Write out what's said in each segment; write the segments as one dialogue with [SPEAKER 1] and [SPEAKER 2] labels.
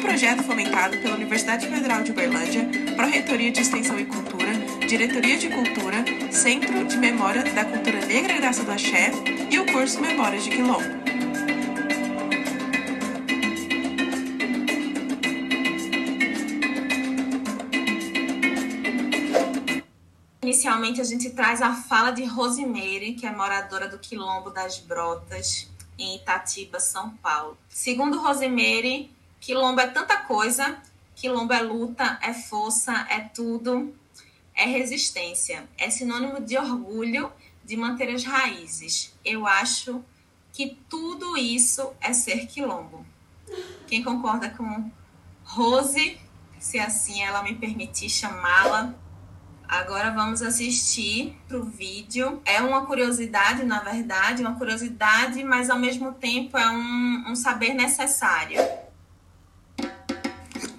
[SPEAKER 1] projeto fomentado pela Universidade Federal de Uberlândia, Pró-Reitoria de Extensão e Cultura, Diretoria de Cultura, Centro de Memória da Cultura Negra e Graça do Axé e o curso Memórias de Quilombo.
[SPEAKER 2] Inicialmente, a gente traz a fala de Rosimeire, que é moradora do Quilombo das Brotas, em Itatiba, São Paulo. Segundo Rosimeire, Quilombo é tanta coisa, Quilombo é luta, é força, é tudo, é resistência, é sinônimo de orgulho de manter as raízes. Eu acho que tudo isso é ser Quilombo. Quem concorda com Rose, se assim ela me permitir chamá-la, Agora vamos assistir pro vídeo. É uma curiosidade, na verdade, uma curiosidade, mas ao mesmo tempo é um, um saber necessário.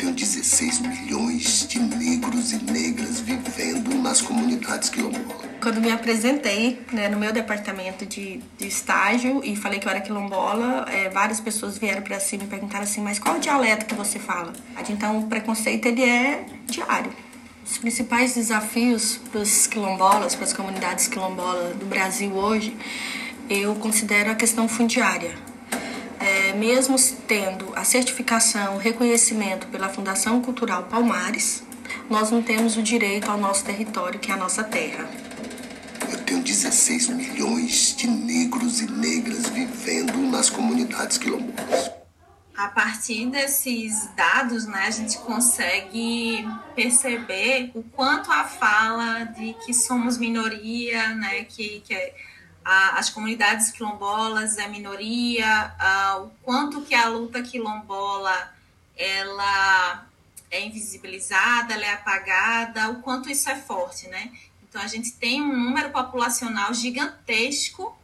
[SPEAKER 3] Tenho 16 milhões de negros e negras vivendo nas comunidades quilombolas.
[SPEAKER 4] Quando me apresentei né, no meu departamento de, de, estágio e falei que eu era quilombola, é, várias pessoas vieram para cima e perguntaram assim: mas qual o dialeto que você fala? Então o preconceito ele é diário. Os principais desafios para os quilombolas, para as comunidades quilombolas do Brasil hoje, eu considero a questão fundiária. É, mesmo tendo a certificação, o reconhecimento pela Fundação Cultural Palmares, nós não temos o direito ao nosso território, que é a nossa terra.
[SPEAKER 3] Eu tenho 16 milhões de negros e negras vivendo nas comunidades quilombolas
[SPEAKER 2] a partir desses dados, né, a gente consegue perceber o quanto a fala de que somos minoria, né, que, que a, as comunidades quilombolas é minoria, a, o quanto que a luta quilombola ela é invisibilizada, ela é apagada, o quanto isso é forte, né? Então a gente tem um número populacional gigantesco,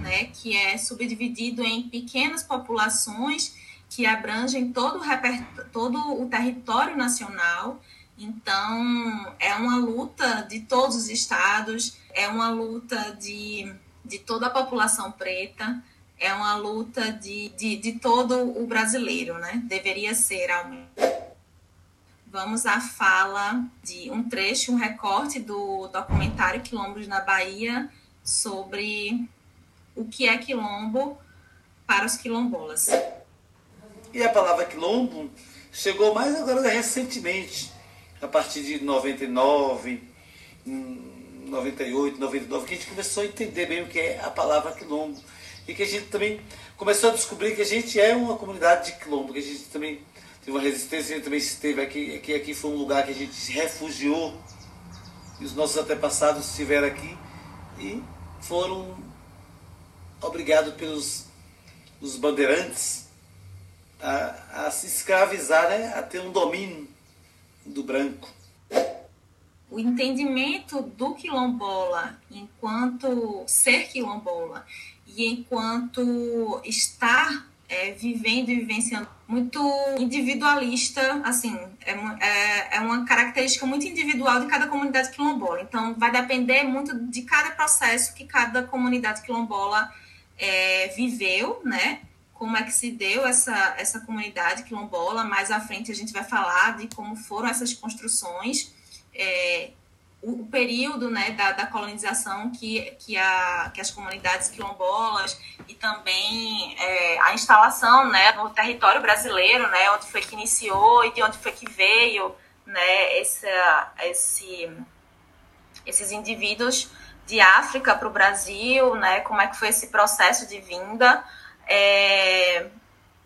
[SPEAKER 2] né, que é subdividido em pequenas populações que abrangem todo o, todo o território nacional. Então, é uma luta de todos os estados, é uma luta de, de toda a população preta, é uma luta de, de, de todo o brasileiro, né? Deveria ser, ao. Vamos à fala de um trecho, um recorte do documentário Quilombos na Bahia sobre o que é quilombo para os quilombolas.
[SPEAKER 5] E a palavra quilombo chegou mais agora recentemente, a partir de 99, 98, 99, que a gente começou a entender bem o que é a palavra quilombo. E que a gente também começou a descobrir que a gente é uma comunidade de quilombo, que a gente também teve uma resistência, a gente também esteve aqui, que aqui foi um lugar que a gente se refugiou. E os nossos antepassados estiveram aqui e foram obrigados pelos os bandeirantes a, a se escravizar, né? a ter um domínio do branco.
[SPEAKER 2] O entendimento do quilombola enquanto ser quilombola e enquanto estar é, vivendo e vivenciando muito individualista, assim, é, é, é, uma característica muito individual de cada comunidade quilombola. Então, vai depender muito de cada processo que cada comunidade quilombola é, viveu, né? como é que se deu essa, essa comunidade quilombola. Mais à frente a gente vai falar de como foram essas construções, é, o, período né, da, da colonização que, que, a, que as comunidades quilombolas e também é, a instalação né, no território brasileiro, né, onde foi que iniciou e de onde foi que veio né, esse, esse, esses indivíduos de África para o Brasil, né, como é que foi esse processo de vinda. É,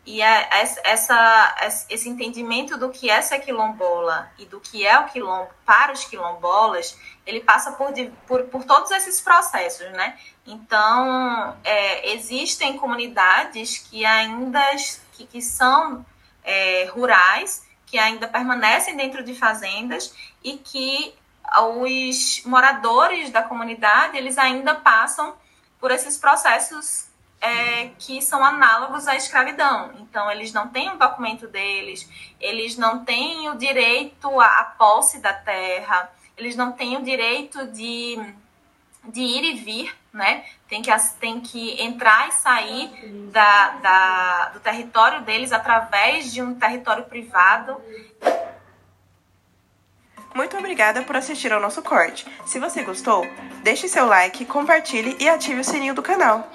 [SPEAKER 2] e a, essa, esse entendimento do que é ser quilombola e do que é o quilombo para os quilombolas, ele passa por, por, por todos esses processos, né? Então, é, existem comunidades que ainda que, que são é, rurais, que ainda permanecem dentro de fazendas e que os moradores da comunidade, eles ainda passam por esses processos é, que são análogos à escravidão. Então, eles não têm o um documento deles, eles não têm o direito à posse da terra, eles não têm o direito de, de ir e vir, né? Tem que, tem que entrar e sair da, da, do território deles através de um território privado.
[SPEAKER 1] Muito obrigada por assistir ao nosso corte. Se você gostou, deixe seu like, compartilhe e ative o sininho do canal.